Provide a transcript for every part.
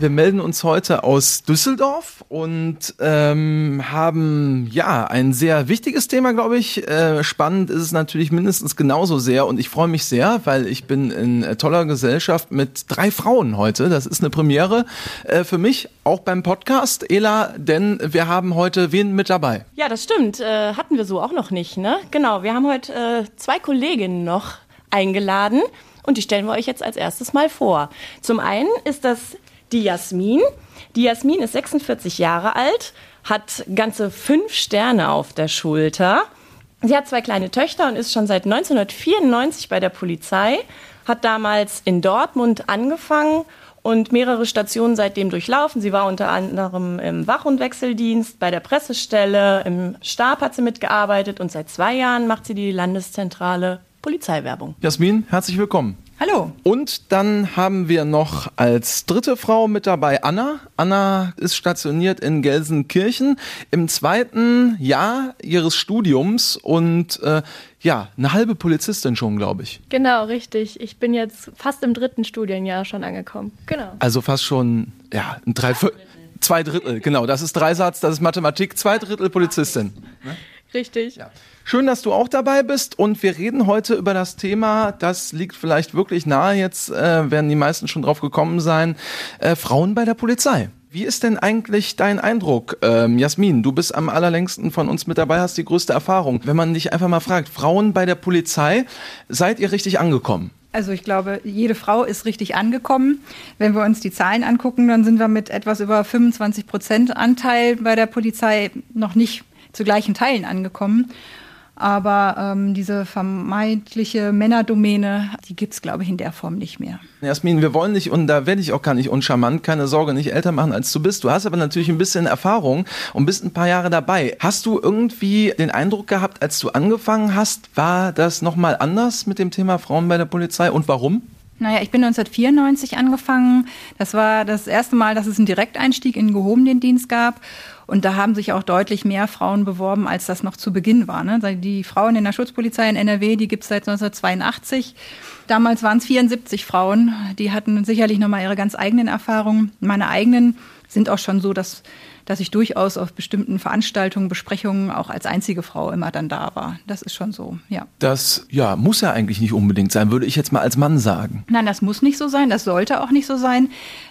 Wir melden uns heute aus Düsseldorf und ähm, haben ja ein sehr wichtiges Thema, glaube ich. Äh, spannend ist es natürlich mindestens genauso sehr und ich freue mich sehr, weil ich bin in äh, toller Gesellschaft mit drei Frauen heute. Das ist eine Premiere äh, für mich, auch beim Podcast, Ela, denn wir haben heute wen mit dabei? Ja, das stimmt. Äh, hatten wir so auch noch nicht, ne? Genau, wir haben heute äh, zwei Kolleginnen noch eingeladen und die stellen wir euch jetzt als erstes mal vor. Zum einen ist das die Jasmin. Die Jasmin ist 46 Jahre alt, hat ganze fünf Sterne auf der Schulter. Sie hat zwei kleine Töchter und ist schon seit 1994 bei der Polizei, hat damals in Dortmund angefangen und mehrere Stationen seitdem durchlaufen. Sie war unter anderem im Wach- und Wechseldienst, bei der Pressestelle, im Stab hat sie mitgearbeitet und seit zwei Jahren macht sie die landeszentrale Polizeiwerbung. Jasmin, herzlich willkommen. Hallo. Und dann haben wir noch als dritte Frau mit dabei Anna. Anna ist stationiert in Gelsenkirchen im zweiten Jahr ihres Studiums und äh, ja, eine halbe Polizistin schon, glaube ich. Genau, richtig. Ich bin jetzt fast im dritten Studienjahr schon angekommen. Genau. Also fast schon, ja, ein Dreiviertel. Zwei Drittel, genau. Das ist Dreisatz, das ist Mathematik, zwei Drittel Polizistin. Ne? Richtig. Ja. Schön, dass du auch dabei bist und wir reden heute über das Thema, das liegt vielleicht wirklich nahe, jetzt äh, werden die meisten schon drauf gekommen sein, äh, Frauen bei der Polizei. Wie ist denn eigentlich dein Eindruck, ähm, Jasmin? Du bist am allerlängsten von uns mit dabei, hast die größte Erfahrung. Wenn man dich einfach mal fragt, Frauen bei der Polizei, seid ihr richtig angekommen? Also ich glaube, jede Frau ist richtig angekommen. Wenn wir uns die Zahlen angucken, dann sind wir mit etwas über 25 Prozent Anteil bei der Polizei noch nicht zu gleichen Teilen angekommen. Aber ähm, diese vermeintliche Männerdomäne, die gibt es, glaube ich, in der Form nicht mehr. Jasmin, wir wollen nicht, und da werde ich auch gar nicht uncharmant, keine Sorge, nicht älter machen, als du bist. Du hast aber natürlich ein bisschen Erfahrung und bist ein paar Jahre dabei. Hast du irgendwie den Eindruck gehabt, als du angefangen hast, war das nochmal anders mit dem Thema Frauen bei der Polizei und warum? Naja, ich bin 1994 angefangen. Das war das erste Mal, dass es einen Direkteinstieg in den gehobenen Dienst gab. Und da haben sich auch deutlich mehr Frauen beworben, als das noch zu Beginn war. Ne? Die Frauen in der Schutzpolizei in NRW, die gibt es seit 1982. Damals waren es 74 Frauen. Die hatten sicherlich nochmal ihre ganz eigenen Erfahrungen. Meine eigenen sind auch schon so, dass dass ich durchaus auf bestimmten Veranstaltungen, Besprechungen auch als einzige Frau immer dann da war. Das ist schon so, ja. Das ja, muss ja eigentlich nicht unbedingt sein, würde ich jetzt mal als Mann sagen. Nein, das muss nicht so sein, das sollte auch nicht so sein.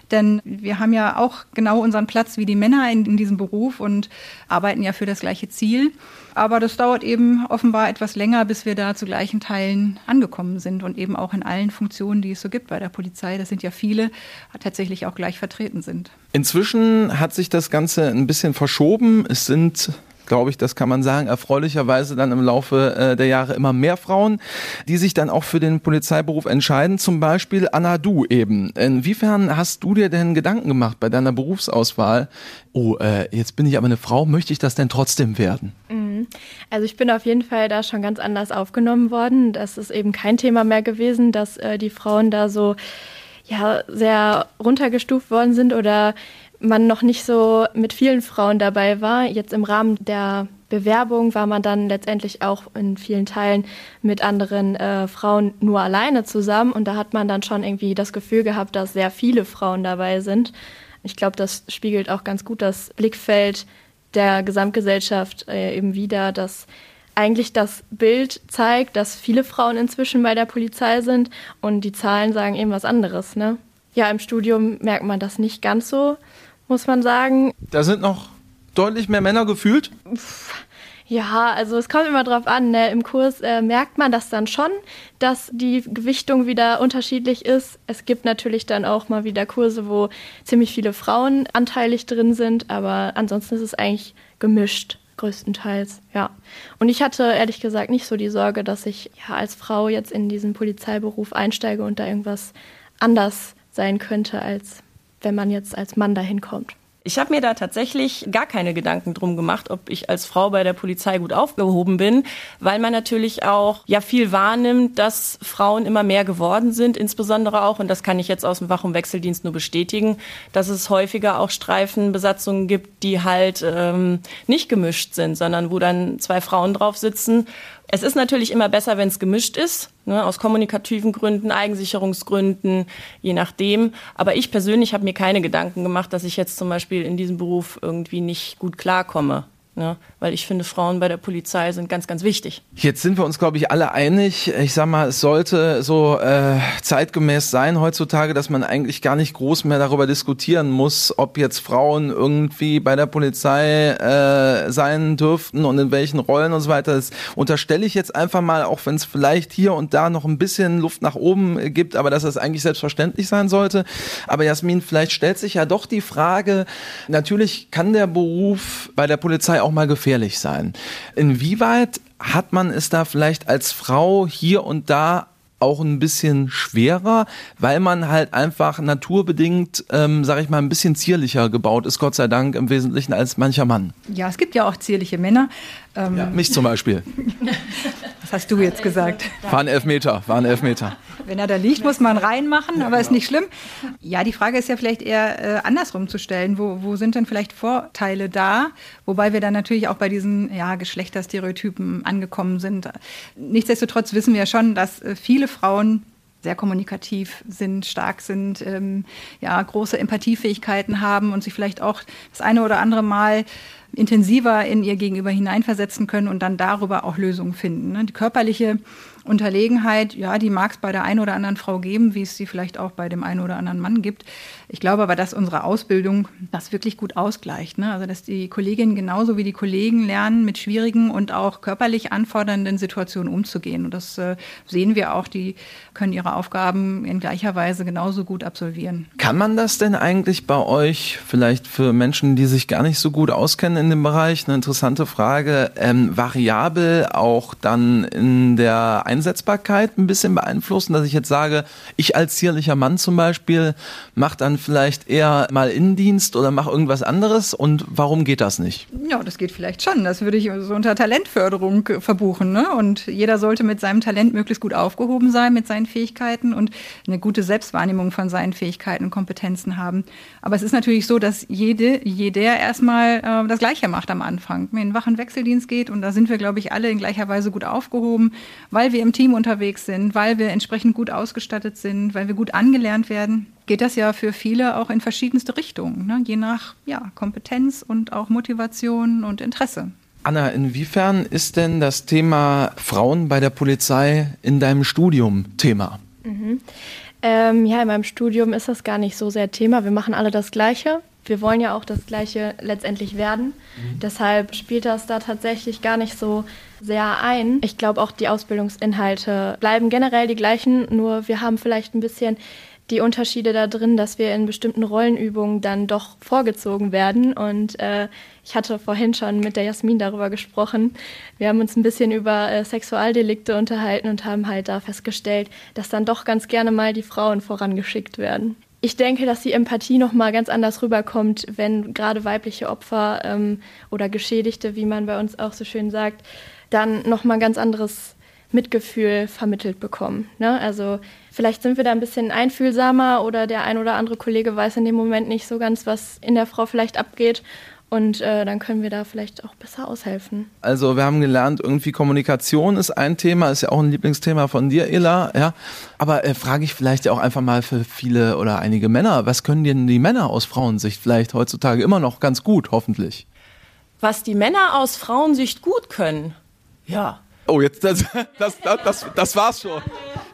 Denn wir haben ja auch genau unseren Platz wie die Männer in, in diesem Beruf und arbeiten ja für das gleiche Ziel. Aber das dauert eben offenbar etwas länger, bis wir da zu gleichen Teilen angekommen sind und eben auch in allen Funktionen, die es so gibt bei der Polizei, das sind ja viele, tatsächlich auch gleich vertreten sind. Inzwischen hat sich das Ganze ein bisschen verschoben. Es sind glaube ich, das kann man sagen, erfreulicherweise dann im Laufe äh, der Jahre immer mehr Frauen, die sich dann auch für den Polizeiberuf entscheiden. Zum Beispiel Anna Du eben. Inwiefern hast du dir denn Gedanken gemacht bei deiner Berufsauswahl? Oh, äh, jetzt bin ich aber eine Frau, möchte ich das denn trotzdem werden? Mhm. Also ich bin auf jeden Fall da schon ganz anders aufgenommen worden. Das ist eben kein Thema mehr gewesen, dass äh, die Frauen da so ja sehr runtergestuft worden sind oder man noch nicht so mit vielen Frauen dabei war. Jetzt im Rahmen der Bewerbung war man dann letztendlich auch in vielen Teilen mit anderen äh, Frauen nur alleine zusammen und da hat man dann schon irgendwie das Gefühl gehabt, dass sehr viele Frauen dabei sind. Ich glaube, das spiegelt auch ganz gut das Blickfeld der Gesamtgesellschaft äh, eben wieder, dass eigentlich das Bild zeigt, dass viele Frauen inzwischen bei der Polizei sind und die Zahlen sagen eben was anderes. Ne? Ja, im Studium merkt man das nicht ganz so muss man sagen. Da sind noch deutlich mehr Männer gefühlt? Ja, also es kommt immer drauf an. Ne? Im Kurs äh, merkt man das dann schon, dass die Gewichtung wieder unterschiedlich ist. Es gibt natürlich dann auch mal wieder Kurse, wo ziemlich viele Frauen anteilig drin sind, aber ansonsten ist es eigentlich gemischt, größtenteils, ja. Und ich hatte ehrlich gesagt nicht so die Sorge, dass ich ja als Frau jetzt in diesen Polizeiberuf einsteige und da irgendwas anders sein könnte als wenn man jetzt als Mann dahin kommt. Ich habe mir da tatsächlich gar keine Gedanken drum gemacht, ob ich als Frau bei der Polizei gut aufgehoben bin, weil man natürlich auch ja viel wahrnimmt, dass Frauen immer mehr geworden sind, insbesondere auch, und das kann ich jetzt aus dem Wach- und Wechseldienst nur bestätigen, dass es häufiger auch Streifenbesatzungen gibt, die halt ähm, nicht gemischt sind, sondern wo dann zwei Frauen drauf sitzen. Es ist natürlich immer besser, wenn es gemischt ist, Ne, aus kommunikativen Gründen, Eigensicherungsgründen, je nachdem. Aber ich persönlich habe mir keine Gedanken gemacht, dass ich jetzt zum Beispiel in diesem Beruf irgendwie nicht gut klarkomme. Ne? Weil ich finde, Frauen bei der Polizei sind ganz, ganz wichtig. Jetzt sind wir uns, glaube ich, alle einig. Ich sag mal, es sollte so äh, zeitgemäß sein heutzutage, dass man eigentlich gar nicht groß mehr darüber diskutieren muss, ob jetzt Frauen irgendwie bei der Polizei äh, sein dürften und in welchen Rollen und so weiter. Das unterstelle ich jetzt einfach mal, auch wenn es vielleicht hier und da noch ein bisschen Luft nach oben gibt, aber dass das eigentlich selbstverständlich sein sollte. Aber Jasmin, vielleicht stellt sich ja doch die Frage, natürlich kann der Beruf bei der Polizei auch mal gefährlich sein. Inwieweit hat man es da vielleicht als Frau hier und da auch ein bisschen schwerer, weil man halt einfach naturbedingt, ähm, sag ich mal, ein bisschen zierlicher gebaut ist, Gott sei Dank im Wesentlichen als mancher Mann. Ja, es gibt ja auch zierliche Männer. Ähm ja, mich zum Beispiel. Was hast du jetzt gesagt? War ein Elfmeter, war ein Elfmeter. Wenn er da liegt, muss man reinmachen, aber ist nicht schlimm. Ja, die Frage ist ja vielleicht eher äh, andersrum zu stellen. Wo, wo sind denn vielleicht Vorteile da? Wobei wir dann natürlich auch bei diesen ja, Geschlechterstereotypen angekommen sind. Nichtsdestotrotz wissen wir schon, dass äh, viele Frauen sehr kommunikativ sind, stark sind, ähm, ja, große Empathiefähigkeiten haben und sich vielleicht auch das eine oder andere Mal intensiver in ihr Gegenüber hineinversetzen können und dann darüber auch Lösungen finden. Ne? Die körperliche Unterlegenheit, ja, die mag es bei der einen oder anderen Frau geben, wie es sie vielleicht auch bei dem einen oder anderen Mann gibt. Ich glaube aber, dass unsere Ausbildung das wirklich gut ausgleicht. Ne? Also, dass die Kolleginnen genauso wie die Kollegen lernen, mit schwierigen und auch körperlich anfordernden Situationen umzugehen. Und das äh, sehen wir auch. Die können ihre Aufgaben in gleicher Weise genauso gut absolvieren. Kann man das denn eigentlich bei euch, vielleicht für Menschen, die sich gar nicht so gut auskennen in dem Bereich, eine interessante Frage, ähm, variabel auch dann in der Einsetzbarkeit ein bisschen beeinflussen, dass ich jetzt sage, ich als zierlicher Mann zum Beispiel mache dann vielleicht eher mal Innendienst oder mach irgendwas anderes? Und warum geht das nicht? Ja, das geht vielleicht schon. Das würde ich so unter Talentförderung verbuchen. Ne? Und jeder sollte mit seinem Talent möglichst gut aufgehoben sein, mit seinen Fähigkeiten und eine gute Selbstwahrnehmung von seinen Fähigkeiten und Kompetenzen haben. Aber es ist natürlich so, dass jede, jeder erstmal äh, das Gleiche macht am Anfang. Wenn ein wachen Wechseldienst geht, und da sind wir, glaube ich, alle in gleicher Weise gut aufgehoben, weil wir im Team unterwegs sind, weil wir entsprechend gut ausgestattet sind, weil wir gut angelernt werden geht das ja für viele auch in verschiedenste Richtungen, ne? je nach ja, Kompetenz und auch Motivation und Interesse. Anna, inwiefern ist denn das Thema Frauen bei der Polizei in deinem Studium Thema? Mhm. Ähm, ja, in meinem Studium ist das gar nicht so sehr Thema. Wir machen alle das Gleiche. Wir wollen ja auch das Gleiche letztendlich werden. Mhm. Deshalb spielt das da tatsächlich gar nicht so sehr ein. Ich glaube auch, die Ausbildungsinhalte bleiben generell die gleichen, nur wir haben vielleicht ein bisschen die Unterschiede da drin, dass wir in bestimmten Rollenübungen dann doch vorgezogen werden. Und äh, ich hatte vorhin schon mit der Jasmin darüber gesprochen. Wir haben uns ein bisschen über äh, Sexualdelikte unterhalten und haben halt da festgestellt, dass dann doch ganz gerne mal die Frauen vorangeschickt werden. Ich denke, dass die Empathie noch mal ganz anders rüberkommt, wenn gerade weibliche Opfer ähm, oder Geschädigte, wie man bei uns auch so schön sagt, dann noch mal ganz anderes Mitgefühl vermittelt bekommen. Ne? Also vielleicht sind wir da ein bisschen einfühlsamer oder der ein oder andere Kollege weiß in dem Moment nicht so ganz, was in der Frau vielleicht abgeht. Und äh, dann können wir da vielleicht auch besser aushelfen. Also wir haben gelernt, irgendwie Kommunikation ist ein Thema, ist ja auch ein Lieblingsthema von dir, Ella. Ja, aber äh, frage ich vielleicht ja auch einfach mal für viele oder einige Männer, was können denn die Männer aus Frauensicht vielleicht heutzutage immer noch ganz gut, hoffentlich? Was die Männer aus Frauensicht gut können, ja, Oh, jetzt, das, das, das, das, das war's schon.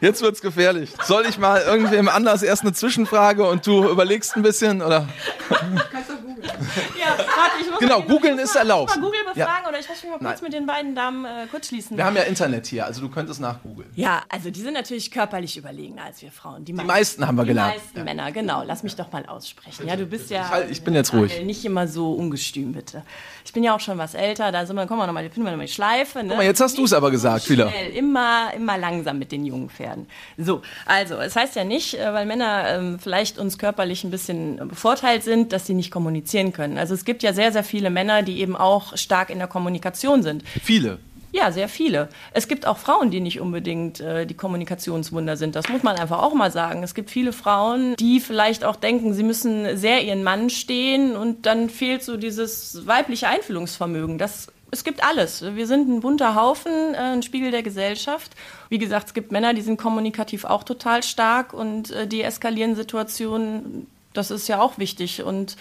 Jetzt wird's gefährlich. Soll ich mal irgendwem anders erst eine Zwischenfrage und du überlegst ein bisschen, oder? Kannst du googeln. Ja, warte, ich muss genau, googeln ist erlaubt. Mal Google befragen ja. oder ich möchte mich mal kurz Nein. mit den beiden Damen äh, kurz schließen. Wir haben ja Internet hier, also du könntest nachgoogeln. Ja, also die sind natürlich körperlich überlegener als wir Frauen. Die, die meisten, haben wir gelernt. Die meisten ja. Männer, genau. Lass mich doch mal aussprechen. Ja, du bist ja. Ich, halt, ich bin jetzt ruhig. Nicht immer so ungestüm, bitte. Ich bin ja auch schon was älter, da sind wir, kommen wir nochmal, finden wir nochmal die Schleife. Ne? Guck mal, jetzt hast du es aber gesagt, wieder. Immer, immer langsam mit den jungen Pferden. So, also, es heißt ja nicht, äh, weil Männer ähm, vielleicht uns körperlich ein bisschen bevorteilt sind, dass sie nicht kommunizieren können. Also es gibt ja sehr, sehr viele Männer, die eben auch stark in der Kommunikation sind. Viele. Ja, sehr viele. Es gibt auch Frauen, die nicht unbedingt äh, die Kommunikationswunder sind. Das muss man einfach auch mal sagen. Es gibt viele Frauen, die vielleicht auch denken, sie müssen sehr ihren Mann stehen und dann fehlt so dieses weibliche Einfühlungsvermögen. Das es gibt alles. Wir sind ein bunter Haufen, äh, ein Spiegel der Gesellschaft. Wie gesagt, es gibt Männer, die sind kommunikativ auch total stark und äh, deeskalieren Situationen. Das ist ja auch wichtig. Und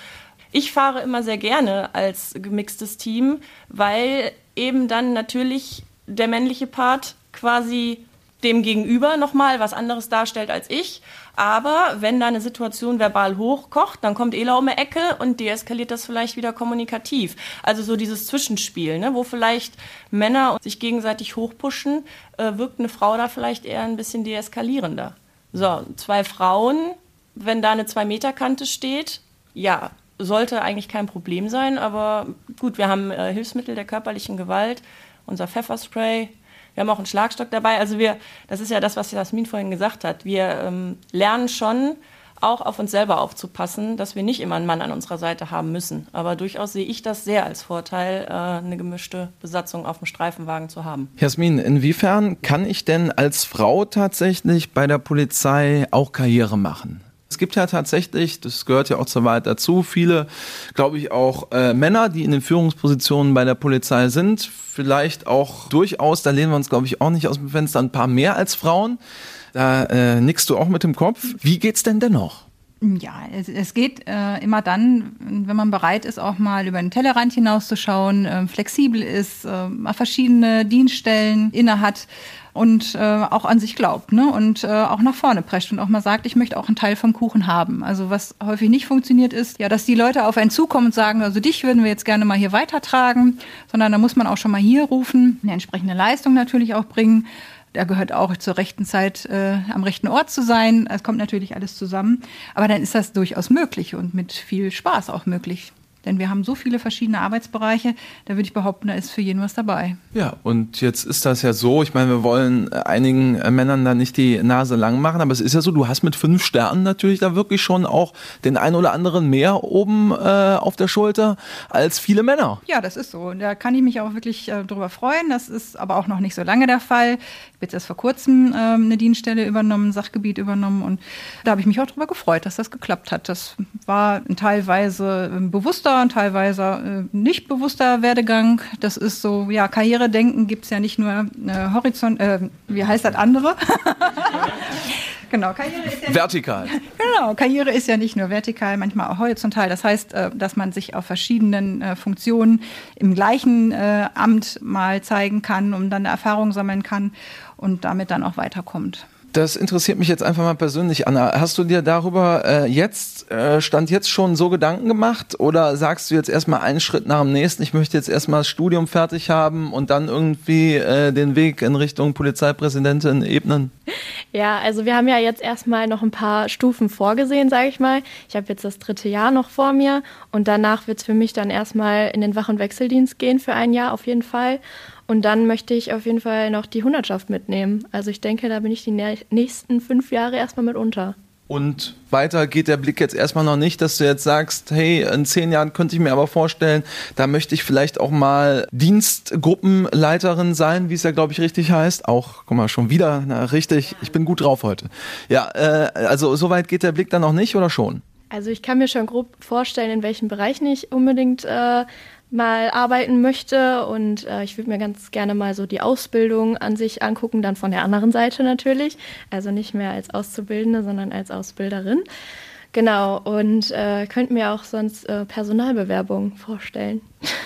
ich fahre immer sehr gerne als gemixtes Team, weil eben dann natürlich der männliche Part quasi dem Gegenüber nochmal was anderes darstellt als ich. Aber wenn da eine Situation verbal hochkocht, dann kommt Ela um die Ecke und deeskaliert das vielleicht wieder kommunikativ. Also so dieses Zwischenspiel, ne, wo vielleicht Männer sich gegenseitig hochpushen, äh, wirkt eine Frau da vielleicht eher ein bisschen deeskalierender. So, zwei Frauen, wenn da eine Zwei-Meter-Kante steht, ja, sollte eigentlich kein Problem sein, aber gut, wir haben äh, Hilfsmittel der körperlichen Gewalt, unser Pfefferspray, wir haben auch einen Schlagstock dabei. Also wir, das ist ja das, was Jasmin vorhin gesagt hat. Wir ähm, lernen schon, auch auf uns selber aufzupassen, dass wir nicht immer einen Mann an unserer Seite haben müssen. Aber durchaus sehe ich das sehr als Vorteil, äh, eine gemischte Besatzung auf dem Streifenwagen zu haben. Jasmin, inwiefern kann ich denn als Frau tatsächlich bei der Polizei auch Karriere machen? Es gibt ja tatsächlich, das gehört ja auch zur Wahrheit dazu, viele, glaube ich, auch äh, Männer, die in den Führungspositionen bei der Polizei sind. Vielleicht auch durchaus, da lehnen wir uns, glaube ich, auch nicht aus dem Fenster, ein paar mehr als Frauen. Da äh, nickst du auch mit dem Kopf. Wie geht's denn dennoch? Ja, es, es geht äh, immer dann, wenn man bereit ist, auch mal über den Tellerrand hinauszuschauen, äh, flexibel ist, äh, mal verschiedene Dienststellen innehat und äh, auch an sich glaubt ne? und äh, auch nach vorne prescht und auch mal sagt, ich möchte auch einen Teil vom Kuchen haben. Also was häufig nicht funktioniert ist, ja, dass die Leute auf einen zukommen und sagen, also dich würden wir jetzt gerne mal hier weitertragen, sondern da muss man auch schon mal hier rufen, eine entsprechende Leistung natürlich auch bringen. Da gehört auch zur rechten Zeit äh, am rechten Ort zu sein. Es kommt natürlich alles zusammen. Aber dann ist das durchaus möglich und mit viel Spaß auch möglich. Denn wir haben so viele verschiedene Arbeitsbereiche, da würde ich behaupten, da ist für jeden was dabei. Ja, und jetzt ist das ja so, ich meine, wir wollen einigen Männern da nicht die Nase lang machen, aber es ist ja so, du hast mit fünf Sternen natürlich da wirklich schon auch den ein oder anderen mehr oben äh, auf der Schulter als viele Männer. Ja, das ist so. Und da kann ich mich auch wirklich äh, drüber freuen. Das ist aber auch noch nicht so lange der Fall. Ich habe jetzt erst vor kurzem äh, eine Dienststelle übernommen, ein Sachgebiet übernommen und da habe ich mich auch darüber gefreut, dass das geklappt hat. Das war teilweise äh, bewusster bewusster und teilweise äh, nicht bewusster Werdegang. Das ist so, ja, Karrieredenken gibt es ja nicht nur äh, Horizont, äh, wie heißt das andere? genau, Karriere ist ja vertikal. Nicht, genau, Karriere ist ja nicht nur vertikal, manchmal auch horizontal. Das heißt, äh, dass man sich auf verschiedenen äh, Funktionen im gleichen äh, Amt mal zeigen kann, um dann Erfahrung sammeln kann und damit dann auch weiterkommt. Das interessiert mich jetzt einfach mal persönlich, Anna. Hast du dir darüber äh, jetzt, äh, Stand jetzt schon so Gedanken gemacht oder sagst du jetzt erstmal einen Schritt nach dem nächsten, ich möchte jetzt erstmal das Studium fertig haben und dann irgendwie äh, den Weg in Richtung Polizeipräsidentin ebnen? Ja, also wir haben ja jetzt erstmal noch ein paar Stufen vorgesehen, sage ich mal. Ich habe jetzt das dritte Jahr noch vor mir und danach wird es für mich dann erstmal in den Wach- und Wechseldienst gehen für ein Jahr auf jeden Fall. Und dann möchte ich auf jeden Fall noch die Hundertschaft mitnehmen. Also ich denke, da bin ich die nächsten fünf Jahre erstmal mit unter. Und weiter geht der Blick jetzt erstmal noch nicht, dass du jetzt sagst, hey, in zehn Jahren könnte ich mir aber vorstellen, da möchte ich vielleicht auch mal Dienstgruppenleiterin sein, wie es ja, glaube ich, richtig heißt. Auch, guck mal, schon wieder, na, richtig, ich bin gut drauf heute. Ja, äh, also soweit geht der Blick dann noch nicht oder schon? Also ich kann mir schon grob vorstellen, in welchen Bereichen ich unbedingt äh, mal arbeiten möchte. Und äh, ich würde mir ganz gerne mal so die Ausbildung an sich angucken, dann von der anderen Seite natürlich. Also nicht mehr als Auszubildende, sondern als Ausbilderin. Genau, und äh, könnte mir auch sonst äh, Personalbewerbungen vorstellen.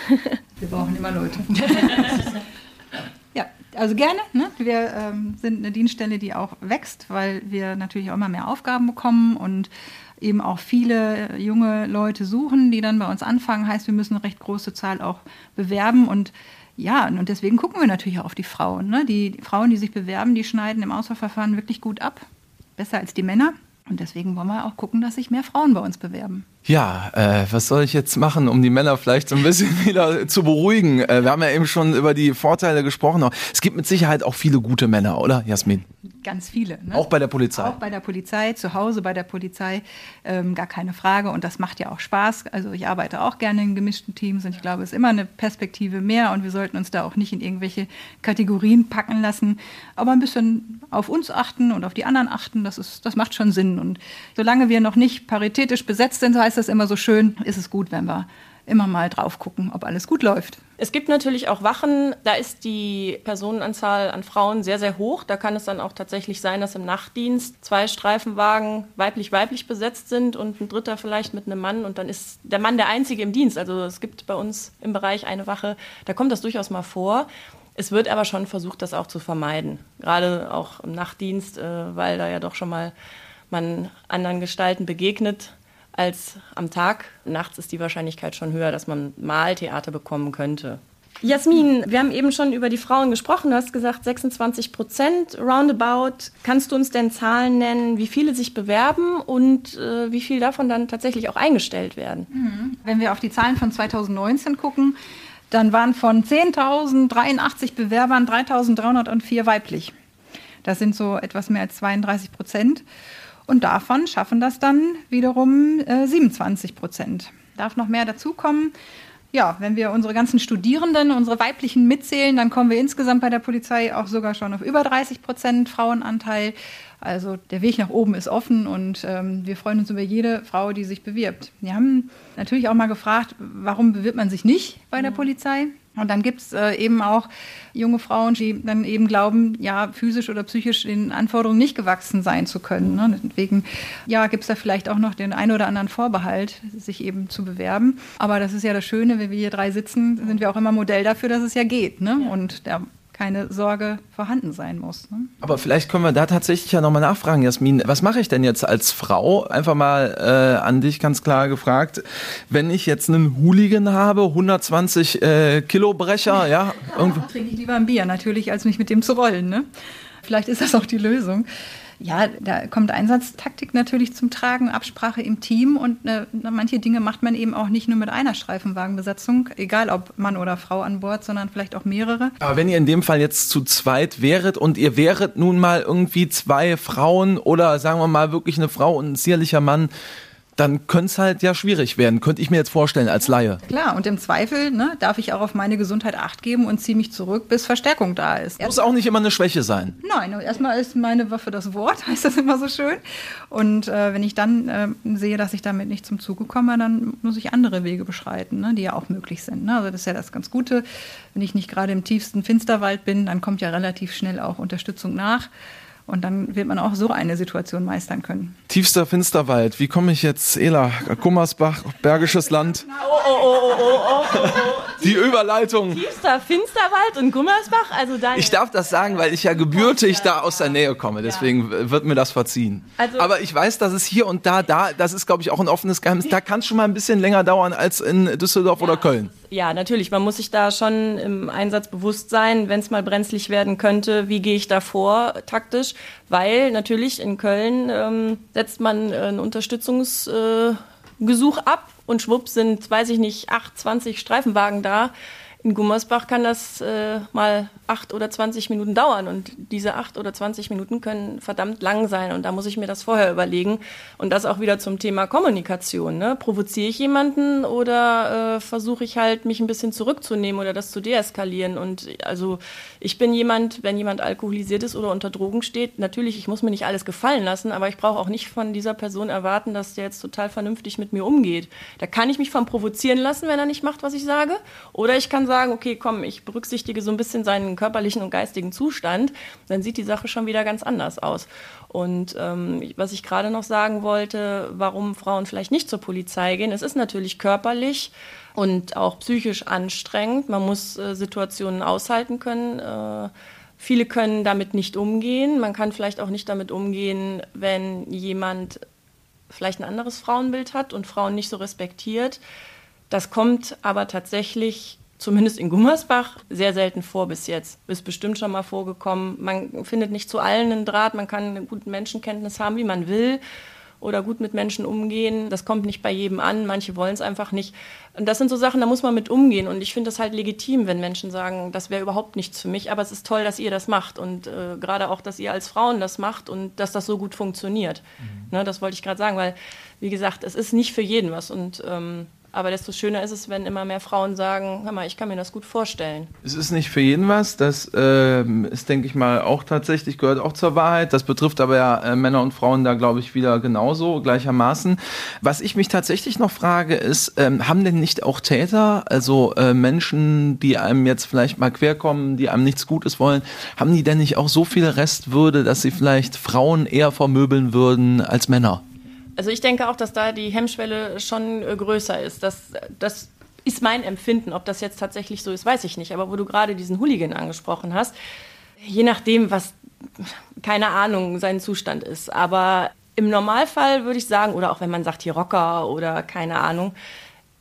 Wir brauchen immer Leute. ja, also gerne. Ne? Wir ähm, sind eine Dienststelle, die auch wächst, weil wir natürlich auch immer mehr Aufgaben bekommen und eben auch viele junge Leute suchen, die dann bei uns anfangen. Heißt, wir müssen eine recht große Zahl auch bewerben und ja, und deswegen gucken wir natürlich auch auf die Frauen. Ne? Die Frauen, die sich bewerben, die schneiden im Auswahlverfahren wirklich gut ab. Besser als die Männer. Und deswegen wollen wir auch gucken, dass sich mehr Frauen bei uns bewerben. Ja, äh, was soll ich jetzt machen, um die Männer vielleicht so ein bisschen wieder zu beruhigen? Äh, wir haben ja eben schon über die Vorteile gesprochen. Es gibt mit Sicherheit auch viele gute Männer, oder, Jasmin? Ganz viele. Ne? Auch bei der Polizei. Auch bei der Polizei, zu Hause bei der Polizei, ähm, gar keine Frage. Und das macht ja auch Spaß. Also ich arbeite auch gerne in gemischten Teams und ich glaube, es ist immer eine Perspektive mehr und wir sollten uns da auch nicht in irgendwelche Kategorien packen lassen, aber ein bisschen auf uns achten und auf die anderen achten. Das ist, das macht schon Sinn. Und solange wir noch nicht paritätisch besetzt sind, heißt das immer so schön, ist es gut, wenn wir immer mal drauf gucken, ob alles gut läuft. Es gibt natürlich auch Wachen, da ist die Personenanzahl an Frauen sehr, sehr hoch. Da kann es dann auch tatsächlich sein, dass im Nachtdienst zwei Streifenwagen weiblich-weiblich besetzt sind und ein dritter vielleicht mit einem Mann und dann ist der Mann der Einzige im Dienst. Also es gibt bei uns im Bereich eine Wache, da kommt das durchaus mal vor. Es wird aber schon versucht, das auch zu vermeiden. Gerade auch im Nachtdienst, äh, weil da ja doch schon mal man anderen Gestalten begegnet als am Tag. Nachts ist die Wahrscheinlichkeit schon höher, dass man mal Theater bekommen könnte. Jasmin, wir haben eben schon über die Frauen gesprochen. Du hast gesagt 26 Prozent roundabout. Kannst du uns denn Zahlen nennen, wie viele sich bewerben und äh, wie viel davon dann tatsächlich auch eingestellt werden? Mhm. Wenn wir auf die Zahlen von 2019 gucken, dann waren von 10.083 Bewerbern 3.304 weiblich. Das sind so etwas mehr als 32 Prozent. Und davon schaffen das dann wiederum äh, 27 Prozent. Darf noch mehr dazukommen. Ja, wenn wir unsere ganzen Studierenden, unsere weiblichen mitzählen, dann kommen wir insgesamt bei der Polizei auch sogar schon auf über 30 Prozent Frauenanteil. Also der Weg nach oben ist offen und ähm, wir freuen uns über jede Frau, die sich bewirbt. Wir haben natürlich auch mal gefragt, warum bewirbt man sich nicht bei der mhm. Polizei? Und dann gibt es äh, eben auch junge Frauen, die dann eben glauben, ja, physisch oder psychisch den Anforderungen nicht gewachsen sein zu können. Ne? Deswegen, ja, gibt es da vielleicht auch noch den einen oder anderen Vorbehalt, sich eben zu bewerben. Aber das ist ja das Schöne, wenn wir hier drei sitzen, sind wir auch immer Modell dafür, dass es ja geht. Ne? Und der keine Sorge vorhanden sein muss. Ne? Aber vielleicht können wir da tatsächlich ja nochmal nachfragen, Jasmin. Was mache ich denn jetzt als Frau? Einfach mal äh, an dich ganz klar gefragt. Wenn ich jetzt einen Hooligan habe, 120 äh, Kilo Brecher, ja? Irgendwo. Trinke ich lieber ein Bier natürlich, als mich mit dem zu rollen. Ne? Vielleicht ist das auch die Lösung. Ja, da kommt Einsatztaktik natürlich zum Tragen, Absprache im Team und äh, manche Dinge macht man eben auch nicht nur mit einer Streifenwagenbesetzung, egal ob Mann oder Frau an Bord, sondern vielleicht auch mehrere. Aber wenn ihr in dem Fall jetzt zu zweit wäret und ihr wäret nun mal irgendwie zwei Frauen oder sagen wir mal wirklich eine Frau und ein zierlicher Mann, dann könnte es halt ja schwierig werden, könnte ich mir jetzt vorstellen als Laie. Klar, und im Zweifel ne, darf ich auch auf meine Gesundheit acht geben und ziehe mich zurück, bis Verstärkung da ist. Muss auch nicht immer eine Schwäche sein. Nein, erstmal ist meine Waffe das Wort, heißt das immer so schön. Und äh, wenn ich dann äh, sehe, dass ich damit nicht zum Zuge komme, dann muss ich andere Wege beschreiten, ne, die ja auch möglich sind. Ne? Also das ist ja das ganz Gute. Wenn ich nicht gerade im tiefsten Finsterwald bin, dann kommt ja relativ schnell auch Unterstützung nach. Und dann wird man auch so eine Situation meistern können. Tiefster Finsterwald. Wie komme ich jetzt, Ela? Gummersbach, Bergisches Land. Oh, oh, oh, oh, oh, oh, oh. Die Überleitung. Tiefster Finsterwald und Gummersbach? Also deine ich darf das sagen, weil ich ja gebürtig da aus der Nähe komme. Deswegen ja. wird mir das verziehen. Also Aber ich weiß, dass es hier und da, da, das ist, glaube ich, auch ein offenes Geheimnis. Da kann es schon mal ein bisschen länger dauern als in Düsseldorf ja. oder Köln ja, natürlich, man muss sich da schon im Einsatz bewusst sein, wenn es mal brenzlig werden könnte, wie gehe ich da vor taktisch, weil natürlich in Köln ähm, setzt man ein Unterstützungsgesuch äh, ab und schwupp sind, weiß ich nicht, 8, 20 Streifenwagen da. In Gummersbach kann das äh, mal acht oder 20 Minuten dauern und diese acht oder 20 Minuten können verdammt lang sein und da muss ich mir das vorher überlegen und das auch wieder zum Thema Kommunikation. Ne? Provoziere ich jemanden oder äh, versuche ich halt mich ein bisschen zurückzunehmen oder das zu deeskalieren und also ich bin jemand, wenn jemand alkoholisiert ist oder unter Drogen steht, natürlich, ich muss mir nicht alles gefallen lassen, aber ich brauche auch nicht von dieser Person erwarten, dass der jetzt total vernünftig mit mir umgeht. Da kann ich mich von provozieren lassen, wenn er nicht macht, was ich sage oder ich kann sagen, okay, komm, ich berücksichtige so ein bisschen seinen körperlichen und geistigen Zustand, dann sieht die Sache schon wieder ganz anders aus. Und ähm, was ich gerade noch sagen wollte, warum Frauen vielleicht nicht zur Polizei gehen, es ist natürlich körperlich und auch psychisch anstrengend. Man muss äh, Situationen aushalten können. Äh, viele können damit nicht umgehen. Man kann vielleicht auch nicht damit umgehen, wenn jemand vielleicht ein anderes Frauenbild hat und Frauen nicht so respektiert. Das kommt aber tatsächlich zumindest in Gummersbach, sehr selten vor bis jetzt. Ist bestimmt schon mal vorgekommen. Man findet nicht zu allen einen Draht, man kann eine gute Menschenkenntnis haben, wie man will oder gut mit Menschen umgehen. Das kommt nicht bei jedem an, manche wollen es einfach nicht. Und das sind so Sachen, da muss man mit umgehen. Und ich finde das halt legitim, wenn Menschen sagen, das wäre überhaupt nichts für mich, aber es ist toll, dass ihr das macht und äh, gerade auch, dass ihr als Frauen das macht und dass das so gut funktioniert. Mhm. Ne, das wollte ich gerade sagen, weil, wie gesagt, es ist nicht für jeden was. Und ähm, Aber desto schöner ist es, wenn immer mehr Frauen sagen, hör mal, ich kann mir das gut vorstellen. Es ist nicht für jeden was. Das äh, ist, denke ich mal, auch tatsächlich, gehört auch zur Wahrheit. Das betrifft aber ja äh, Männer und Frauen da, glaube ich, wieder genauso, gleichermaßen. Was ich mich tatsächlich noch frage, ist, ähm, haben denn nicht auch Täter, also äh, Menschen, die einem jetzt vielleicht mal querkommen, die einem nichts Gutes wollen, haben die denn nicht auch so viel Restwürde, dass sie vielleicht Frauen eher vermöbeln würden als Männer? Also ich denke auch, dass da die Hemmschwelle schon äh, größer ist. Das, das ist mein Empfinden. Ob das jetzt tatsächlich so ist, weiß ich nicht. Aber wo du gerade diesen Hooligan angesprochen hast, je nachdem, was, keine Ahnung, sein Zustand ist. Aber im Normalfall würde ich sagen, oder auch wenn man sagt hier Rocker oder keine Ahnung,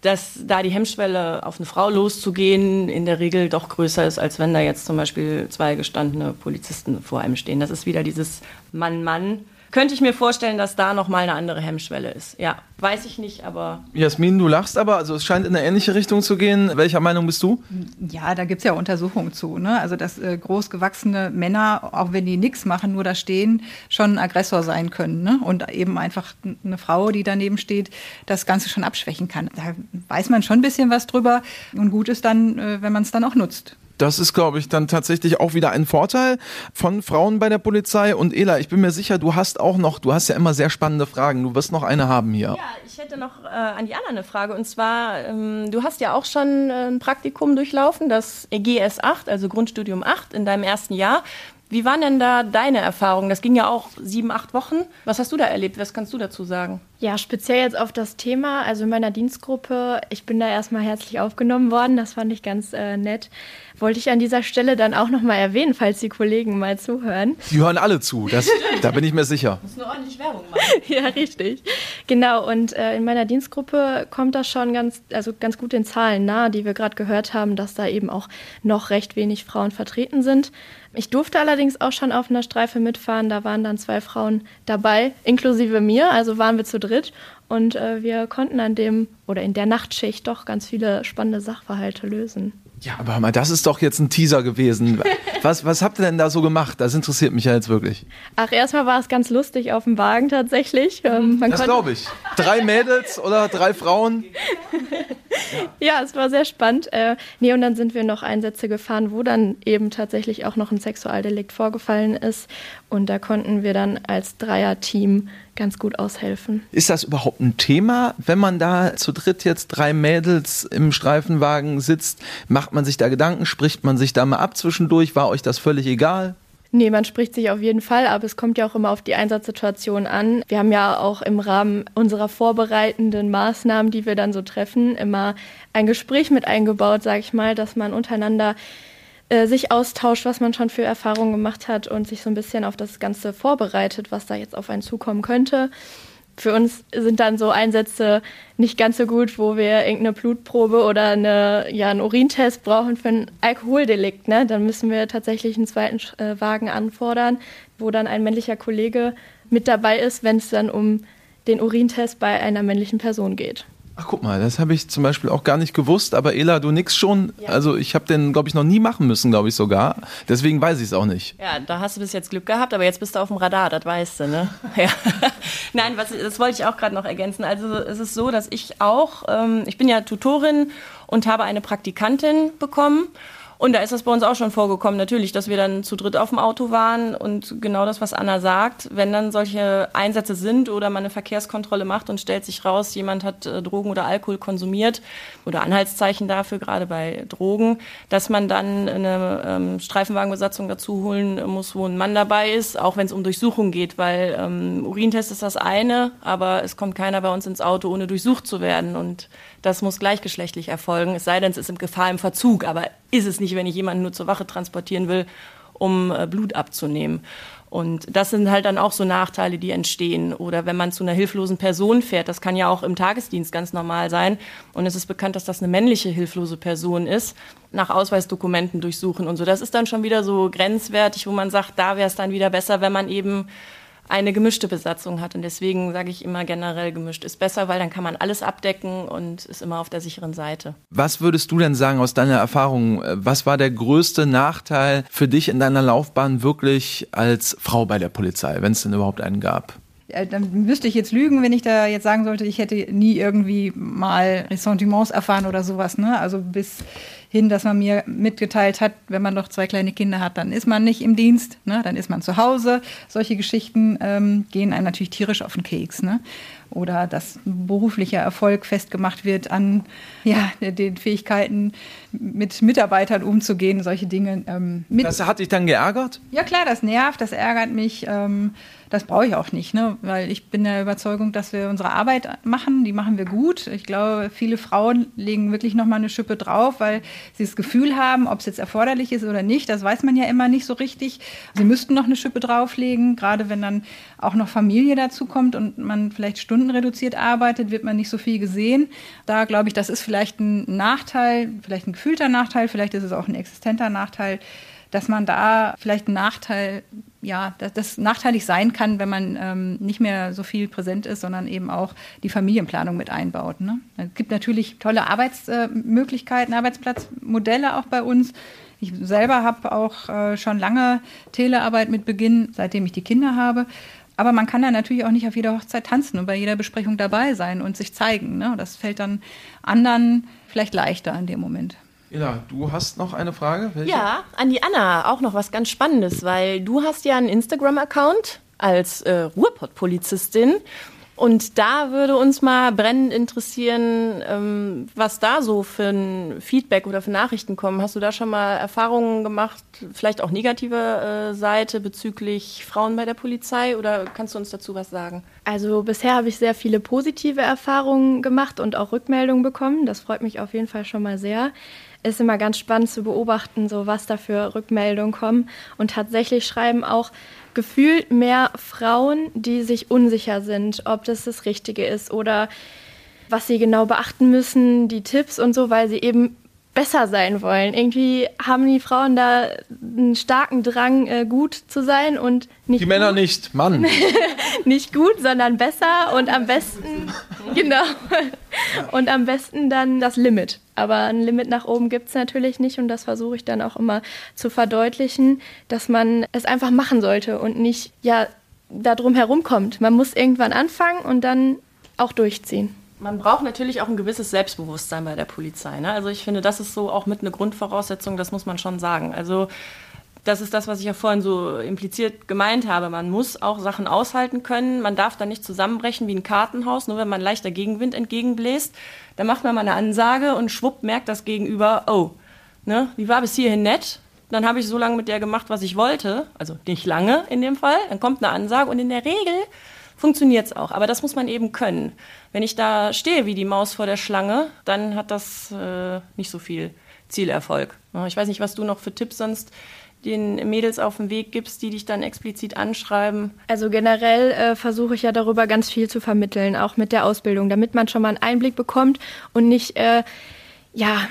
dass da die Hemmschwelle auf eine Frau loszugehen in der Regel doch größer ist, als wenn da jetzt zum Beispiel zwei gestandene Polizisten vor einem stehen. Das ist wieder dieses Mann-Mann könnte ich mir vorstellen, dass da noch mal eine andere Hemmschwelle ist. Ja, weiß ich nicht, aber. Jasmin, du lachst aber, also es scheint in eine ähnliche Richtung zu gehen. Welcher Meinung bist du? Ja, da gibt es ja Untersuchungen zu. Ne? Also, dass äh, großgewachsene Männer, auch wenn die nichts machen, nur da stehen, schon ein Aggressor sein können. Ne? Und eben einfach eine Frau, die daneben steht, das Ganze schon abschwächen kann. Da weiß man schon ein bisschen was drüber. Und gut ist dann, äh, wenn man es dann auch nutzt. Das ist, glaube ich, dann tatsächlich auch wieder ein Vorteil von Frauen bei der Polizei. Und Ela, ich bin mir sicher, du hast auch noch, du hast ja immer sehr spannende Fragen. Du wirst noch eine haben hier. Ja, ich hätte noch äh, an die Anna eine Frage. Und zwar, ähm, du hast ja auch schon äh, ein Praktikum durchlaufen, das EGS 8, also Grundstudium 8 in deinem ersten Jahr. Wie waren denn da deine Erfahrungen? Das ging ja auch sieben, acht Wochen. Was hast du da erlebt? Was kannst du dazu sagen? Ja, speziell jetzt auf das Thema, also in meiner Dienstgruppe, ich bin da erstmal herzlich aufgenommen worden, das fand ich ganz äh, nett. Wollte ich an dieser Stelle dann auch nochmal erwähnen, falls die Kollegen mal zuhören. Die hören alle zu, das, da bin ich mir sicher. Muss nur ordentlich Werbung machen. ja, richtig. Genau, und äh, in meiner Dienstgruppe kommt das schon ganz, also ganz gut den Zahlen nahe, die wir gerade gehört haben, dass da eben auch noch recht wenig Frauen vertreten sind. Ich durfte allerdings auch schon auf einer Streife mitfahren, da waren dann zwei Frauen dabei, inklusive mir, also waren wir zu dritt und äh, wir konnten an dem oder in der Nachtschicht doch ganz viele spannende Sachverhalte lösen. Ja, aber mal, das ist doch jetzt ein Teaser gewesen. Was, was habt ihr denn da so gemacht? Das interessiert mich ja jetzt wirklich. Ach, erstmal war es ganz lustig auf dem Wagen tatsächlich. Ähm, das glaube ich. Drei Mädels oder drei Frauen? ja. ja, es war sehr spannend. Äh, nee, und dann sind wir noch Einsätze gefahren, wo dann eben tatsächlich auch noch ein Sexualdelikt vorgefallen ist. Und da konnten wir dann als Dreierteam ganz gut aushelfen. Ist das überhaupt ein Thema, wenn man da zu dritt jetzt drei Mädels im Streifenwagen sitzt? Macht man sich da Gedanken? Spricht man sich da mal ab zwischendurch? War euch das völlig egal? Nee, man spricht sich auf jeden Fall, aber es kommt ja auch immer auf die Einsatzsituation an. Wir haben ja auch im Rahmen unserer vorbereitenden Maßnahmen, die wir dann so treffen, immer ein Gespräch mit eingebaut, sage ich mal, dass man untereinander äh, sich austauscht, was man schon für Erfahrungen gemacht hat und sich so ein bisschen auf das Ganze vorbereitet, was da jetzt auf einen zukommen könnte. Für uns sind dann so Einsätze nicht ganz so gut, wo wir irgendeine Blutprobe oder eine, ja, einen Urintest brauchen für ein Alkoholdelikt. Ne? Dann müssen wir tatsächlich einen zweiten äh, Wagen anfordern, wo dann ein männlicher Kollege mit dabei ist, wenn es dann um den Urintest bei einer männlichen Person geht. Ach, guck mal, das habe ich zum Beispiel auch gar nicht gewusst, aber Ela, du nix schon. Ja. Also ich habe den, glaube ich, noch nie machen müssen, glaube ich sogar. Deswegen weiß ich es auch nicht. Ja, da hast du bis jetzt Glück gehabt, aber jetzt bist du auf dem Radar, das weißt du, ne? Ja. Nein, was, das wollte ich auch gerade noch ergänzen. Also es ist so, dass ich auch, ähm, ich bin ja Tutorin und habe eine Praktikantin bekommen. Und da ist das bei uns auch schon vorgekommen, natürlich, dass wir dann zu dritt auf dem Auto waren und genau das, was Anna sagt, wenn dann solche Einsätze sind oder man eine Verkehrskontrolle macht und stellt sich raus, jemand hat äh, Drogen oder Alkohol konsumiert oder Anhaltszeichen dafür, gerade bei Drogen, dass man dann eine ähm, Streifenwagenbesatzung dazu holen muss, wo ein Mann dabei ist, auch wenn es um Durchsuchung geht, weil ähm, Urintest ist das eine, aber es kommt keiner bei uns ins Auto, ohne durchsucht zu werden. Und das muss gleichgeschlechtlich erfolgen, es sei denn, es ist im Gefahr im Verzug, aber ist es nicht, wenn ich jemanden nur zur Wache transportieren will, um äh, Blut abzunehmen. Und das sind halt dann auch so Nachteile, die entstehen. Oder wenn man zu einer hilflosen Person fährt, das kann ja auch im Tagesdienst ganz normal sein. Und es ist bekannt, dass das eine männliche hilflose Person ist, nach Ausweisdokumenten durchsuchen und so. Das ist dann schon wieder so grenzwertig, wo man sagt, da wäre es dann wieder besser, wenn man eben eine gemischte Besatzung hat. Und deswegen sage ich immer generell gemischt ist besser, weil dann kann man alles abdecken und ist immer auf der sicheren Seite. Was würdest du denn sagen aus deiner Erfahrung? Was war der größte Nachteil für dich in deiner Laufbahn wirklich als Frau bei der Polizei, wenn es denn überhaupt einen gab? dann müsste ich jetzt lügen, wenn ich da jetzt sagen sollte, ich hätte nie irgendwie mal Ressentiments erfahren oder sowas. Ne? Also bis hin, dass man mir mitgeteilt hat, wenn man noch zwei kleine Kinder hat, dann ist man nicht im Dienst, ne? dann ist man zu Hause. Solche Geschichten ähm, gehen einem natürlich tierisch auf den Keks. Ne? oder dass beruflicher Erfolg festgemacht wird an ja, den Fähigkeiten, mit Mitarbeitern umzugehen, solche Dinge. Ähm, das hat dich dann geärgert? Ja klar, das nervt, das ärgert mich. Ähm, das brauche ich auch nicht, ne? weil ich bin der Überzeugung, dass wir unsere Arbeit machen, die machen wir gut. Ich glaube, viele Frauen legen wirklich noch mal eine Schippe drauf, weil sie das Gefühl haben, ob es jetzt erforderlich ist oder nicht, das weiß man ja immer nicht so richtig. Sie müssten noch eine Schippe drauflegen, gerade wenn dann auch noch Familie dazu kommt und man vielleicht stundenreduziert arbeitet, wird man nicht so viel gesehen. Da glaube ich, das ist vielleicht ein Nachteil, vielleicht ein gefühlter Nachteil, vielleicht ist es auch ein existenter Nachteil dass man da vielleicht ein Nachteil, ja, dass das nachteilig sein kann, wenn man ähm, nicht mehr so viel präsent ist, sondern eben auch die Familienplanung mit einbaut. Ne? Es gibt natürlich tolle Arbeitsmöglichkeiten, Arbeitsplatzmodelle auch bei uns. Ich selber habe auch äh, schon lange Telearbeit mit Beginn, seitdem ich die Kinder habe. Aber man kann da natürlich auch nicht auf jeder Hochzeit tanzen und bei jeder Besprechung dabei sein und sich zeigen. Ne? Das fällt dann anderen vielleicht leichter in dem Moment. Ella, du hast noch eine Frage? Welche? Ja, an die Anna auch noch was ganz Spannendes, weil du hast ja einen Instagram-Account als äh, Ruhrpott-Polizistin und da würde uns mal brennend interessieren, ähm, was da so für ein Feedback oder für Nachrichten kommen. Hast du da schon mal Erfahrungen gemacht, vielleicht auch negative äh, Seite bezüglich Frauen bei der Polizei oder kannst du uns dazu was sagen? Also bisher habe ich sehr viele positive Erfahrungen gemacht und auch Rückmeldungen bekommen. Das freut mich auf jeden Fall schon mal sehr ist immer ganz spannend zu beobachten, so was da für Rückmeldungen kommen. Und tatsächlich schreiben auch gefühlt mehr Frauen, die sich unsicher sind, ob das das Richtige ist oder was sie genau beachten müssen, die Tipps und so, weil sie eben besser sein wollen. Irgendwie haben die Frauen da einen starken Drang, äh, gut zu sein und nicht. Die gut. Männer nicht, Mann. nicht gut, sondern besser und am besten, genau. Und am besten dann das Limit. Aber ein Limit nach oben gibt es natürlich nicht und das versuche ich dann auch immer zu verdeutlichen, dass man es einfach machen sollte und nicht ja darum herumkommt. Man muss irgendwann anfangen und dann auch durchziehen. Man braucht natürlich auch ein gewisses Selbstbewusstsein bei der Polizei. Ne? Also ich finde, das ist so auch mit eine Grundvoraussetzung, das muss man schon sagen. Also das ist das, was ich ja vorhin so impliziert gemeint habe. Man muss auch Sachen aushalten können. Man darf da nicht zusammenbrechen wie ein Kartenhaus, nur wenn man leichter Gegenwind entgegenbläst. Dann macht man mal eine Ansage und schwupp merkt das Gegenüber, oh, ne, die war bis hierhin nett. Dann habe ich so lange mit der gemacht, was ich wollte. Also nicht lange in dem Fall. Dann kommt eine Ansage und in der Regel funktioniert es auch. Aber das muss man eben können. Wenn ich da stehe wie die Maus vor der Schlange, dann hat das äh, nicht so viel Zielerfolg. Ich weiß nicht, was du noch für Tipps sonst den Mädels auf den Weg gibst, die dich dann explizit anschreiben? Also generell äh, versuche ich ja darüber ganz viel zu vermitteln, auch mit der Ausbildung, damit man schon mal einen Einblick bekommt und nicht, äh, ja,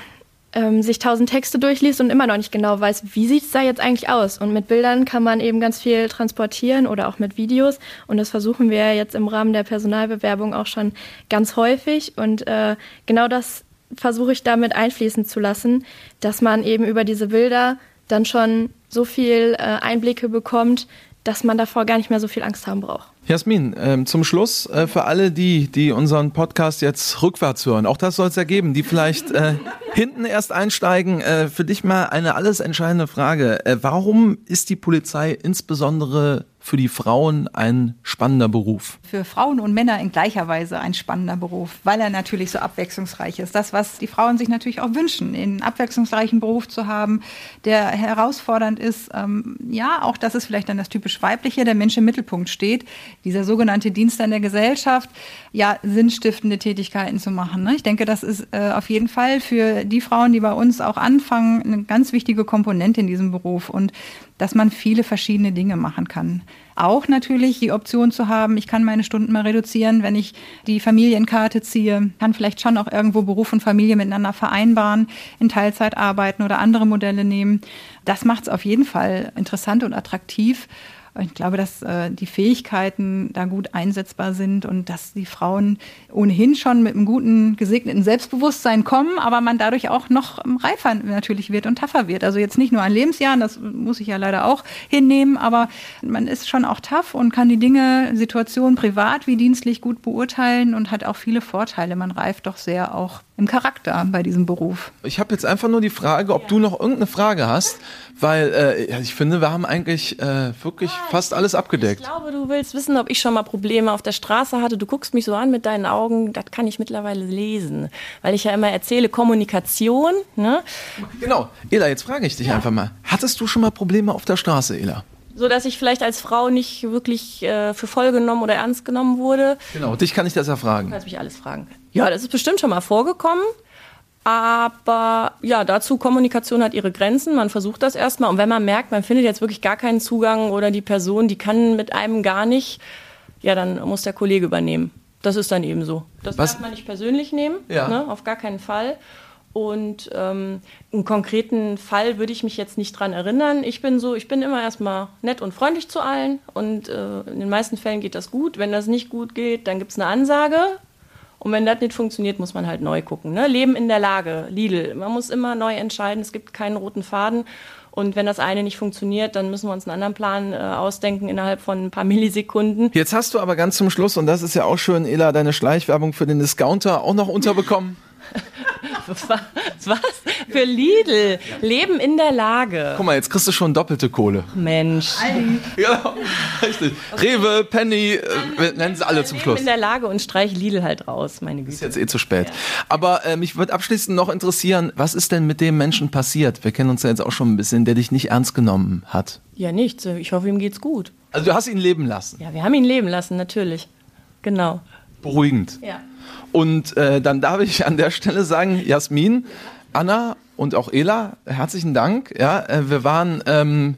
ähm, sich tausend Texte durchliest und immer noch nicht genau weiß, wie sieht es da jetzt eigentlich aus. Und mit Bildern kann man eben ganz viel transportieren oder auch mit Videos. Und das versuchen wir jetzt im Rahmen der Personalbewerbung auch schon ganz häufig. Und äh, genau das versuche ich damit einfließen zu lassen, dass man eben über diese Bilder dann schon so viel äh, Einblicke bekommt, dass man davor gar nicht mehr so viel Angst haben braucht. Jasmin, ähm, zum Schluss äh, für alle die, die unseren Podcast jetzt rückwärts hören, auch das soll es ja geben, die vielleicht äh, hinten erst einsteigen, äh, für dich mal eine alles entscheidende Frage. Warum ist die Polizei insbesondere für die Frauen ein spannender Beruf? Für Frauen und Männer in gleicher Weise ein spannender Beruf, weil er natürlich so abwechslungsreich ist. Das, was die Frauen sich natürlich auch wünschen, einen abwechslungsreichen Beruf zu haben, der herausfordernd ist. Ähm, ja, auch das ist vielleicht dann das typisch Weibliche, der Mensch im Mittelpunkt steht. Dieser sogenannte Dienst an der Gesellschaft, ja, sinnstiftende Tätigkeiten zu machen. Ne? Ich denke, das ist äh, auf jeden Fall für die Frauen, die bei uns auch anfangen, eine ganz wichtige Komponente in diesem Beruf. Und dass man viele verschiedene Dinge machen kann. Auch natürlich die Option zu haben, ich kann meine Stunden mal reduzieren, wenn ich die Familienkarte ziehe, kann vielleicht schon auch irgendwo Beruf und Familie miteinander vereinbaren, in Teilzeit arbeiten oder andere Modelle nehmen. Das macht es auf jeden Fall interessant und attraktiv. Ich glaube, dass äh, die Fähigkeiten da gut einsetzbar sind und dass die Frauen ohnehin schon mit einem guten, gesegneten Selbstbewusstsein kommen, aber man dadurch auch noch reifer natürlich wird und tougher wird. Also jetzt nicht nur an Lebensjahren, das muss ich ja leider auch hinnehmen, aber man ist schon auch tough und kann die Dinge, Situationen privat wie dienstlich gut beurteilen und hat auch viele Vorteile. Man reift doch sehr auch im Charakter bei diesem Beruf. Ich habe jetzt einfach nur die Frage, ob ja. du noch irgendeine Frage hast, weil äh, ich finde, wir haben eigentlich äh, wirklich fast alles abgedeckt. Ich glaube, du willst wissen, ob ich schon mal Probleme auf der Straße hatte. Du guckst mich so an mit deinen Augen, das kann ich mittlerweile lesen, weil ich ja immer erzähle Kommunikation. Ne? Genau, Ela, jetzt frage ich dich ja. einfach mal: Hattest du schon mal Probleme auf der Straße, Ela? so dass ich vielleicht als Frau nicht wirklich äh, für voll genommen oder ernst genommen wurde. Genau, dich kann ich das ja fragen. Du kannst mich alles fragen. Ja, das ist bestimmt schon mal vorgekommen. Aber ja, dazu Kommunikation hat ihre Grenzen. Man versucht das erstmal. Und wenn man merkt, man findet jetzt wirklich gar keinen Zugang oder die Person, die kann mit einem gar nicht, ja, dann muss der Kollege übernehmen. Das ist dann eben so. Das Was? darf man nicht persönlich nehmen, ja. ne, auf gar keinen Fall. Und ähm, einen konkreten Fall würde ich mich jetzt nicht dran erinnern. Ich bin so, ich bin immer erstmal nett und freundlich zu allen und äh, in den meisten Fällen geht das gut. Wenn das nicht gut geht, dann gibt es eine Ansage. Und wenn das nicht funktioniert, muss man halt neu gucken. Ne? Leben in der Lage, Lidl. Man muss immer neu entscheiden, es gibt keinen roten Faden. Und wenn das eine nicht funktioniert, dann müssen wir uns einen anderen Plan äh, ausdenken innerhalb von ein paar Millisekunden. Jetzt hast du aber ganz zum Schluss, und das ist ja auch schön, Ela, deine Schleichwerbung für den Discounter auch noch unterbekommen. Was? Für Lidl. Leben in der Lage. Guck mal, jetzt kriegst du schon doppelte Kohle. Mensch. Ja, richtig. Okay. Rewe, Penny, äh, nennen sie alle zum Schluss. Leben in der Lage und streich Lidl halt raus, meine Güte. Ist jetzt eh zu spät. Ja. Aber äh, mich würde abschließend noch interessieren, was ist denn mit dem Menschen passiert? Wir kennen uns ja jetzt auch schon ein bisschen, der dich nicht ernst genommen hat. Ja, nichts. Ich hoffe, ihm geht's gut. Also du hast ihn leben lassen? Ja, wir haben ihn leben lassen, natürlich. Genau. Beruhigend. Ja. Und äh, dann darf ich an der Stelle sagen, Jasmin, Anna und auch Ela, herzlichen Dank. Ja, äh, wir waren ähm,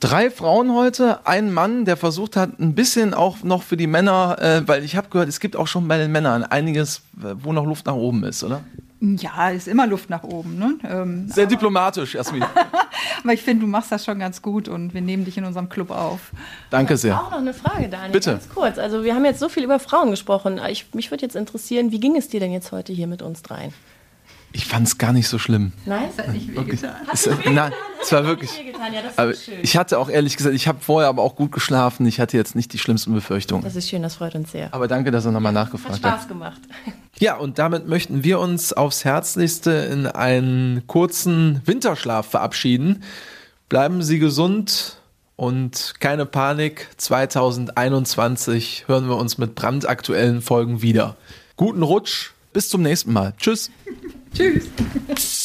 drei Frauen heute, ein Mann, der versucht hat, ein bisschen auch noch für die Männer, äh, weil ich habe gehört, es gibt auch schon bei den Männern einiges, wo noch Luft nach oben ist, oder? Ja, ist immer Luft nach oben. Ne? Ähm, Sehr diplomatisch, Jasmin. aber ich finde, du machst das schon ganz gut und wir nehmen dich in unserem Club auf. Danke sehr. Auch noch eine Frage, Daniel. Bitte. Ganz kurz. Also wir haben jetzt so viel über Frauen gesprochen. Ich, mich würde jetzt interessieren, wie ging es dir denn jetzt heute hier mit uns dreien? Ich fand es gar nicht so schlimm. Nein, es hat nicht wehgetan. Es, nein, es war wirklich. Ja, aber ich hatte auch ehrlich gesagt, ich habe vorher aber auch gut geschlafen. Ich hatte jetzt nicht die schlimmsten Befürchtungen. Das ist schön, das freut uns sehr. Aber danke, dass er nochmal nachgefragt hat. Hat Spaß gemacht. Ja, und damit möchten wir uns aufs Herzlichste in einen kurzen Winterschlaf verabschieden. Bleiben Sie gesund und keine Panik. 2021 hören wir uns mit brandaktuellen Folgen wieder. Guten Rutsch. Bis zum nächsten Mal. Tschüss. Tschüss.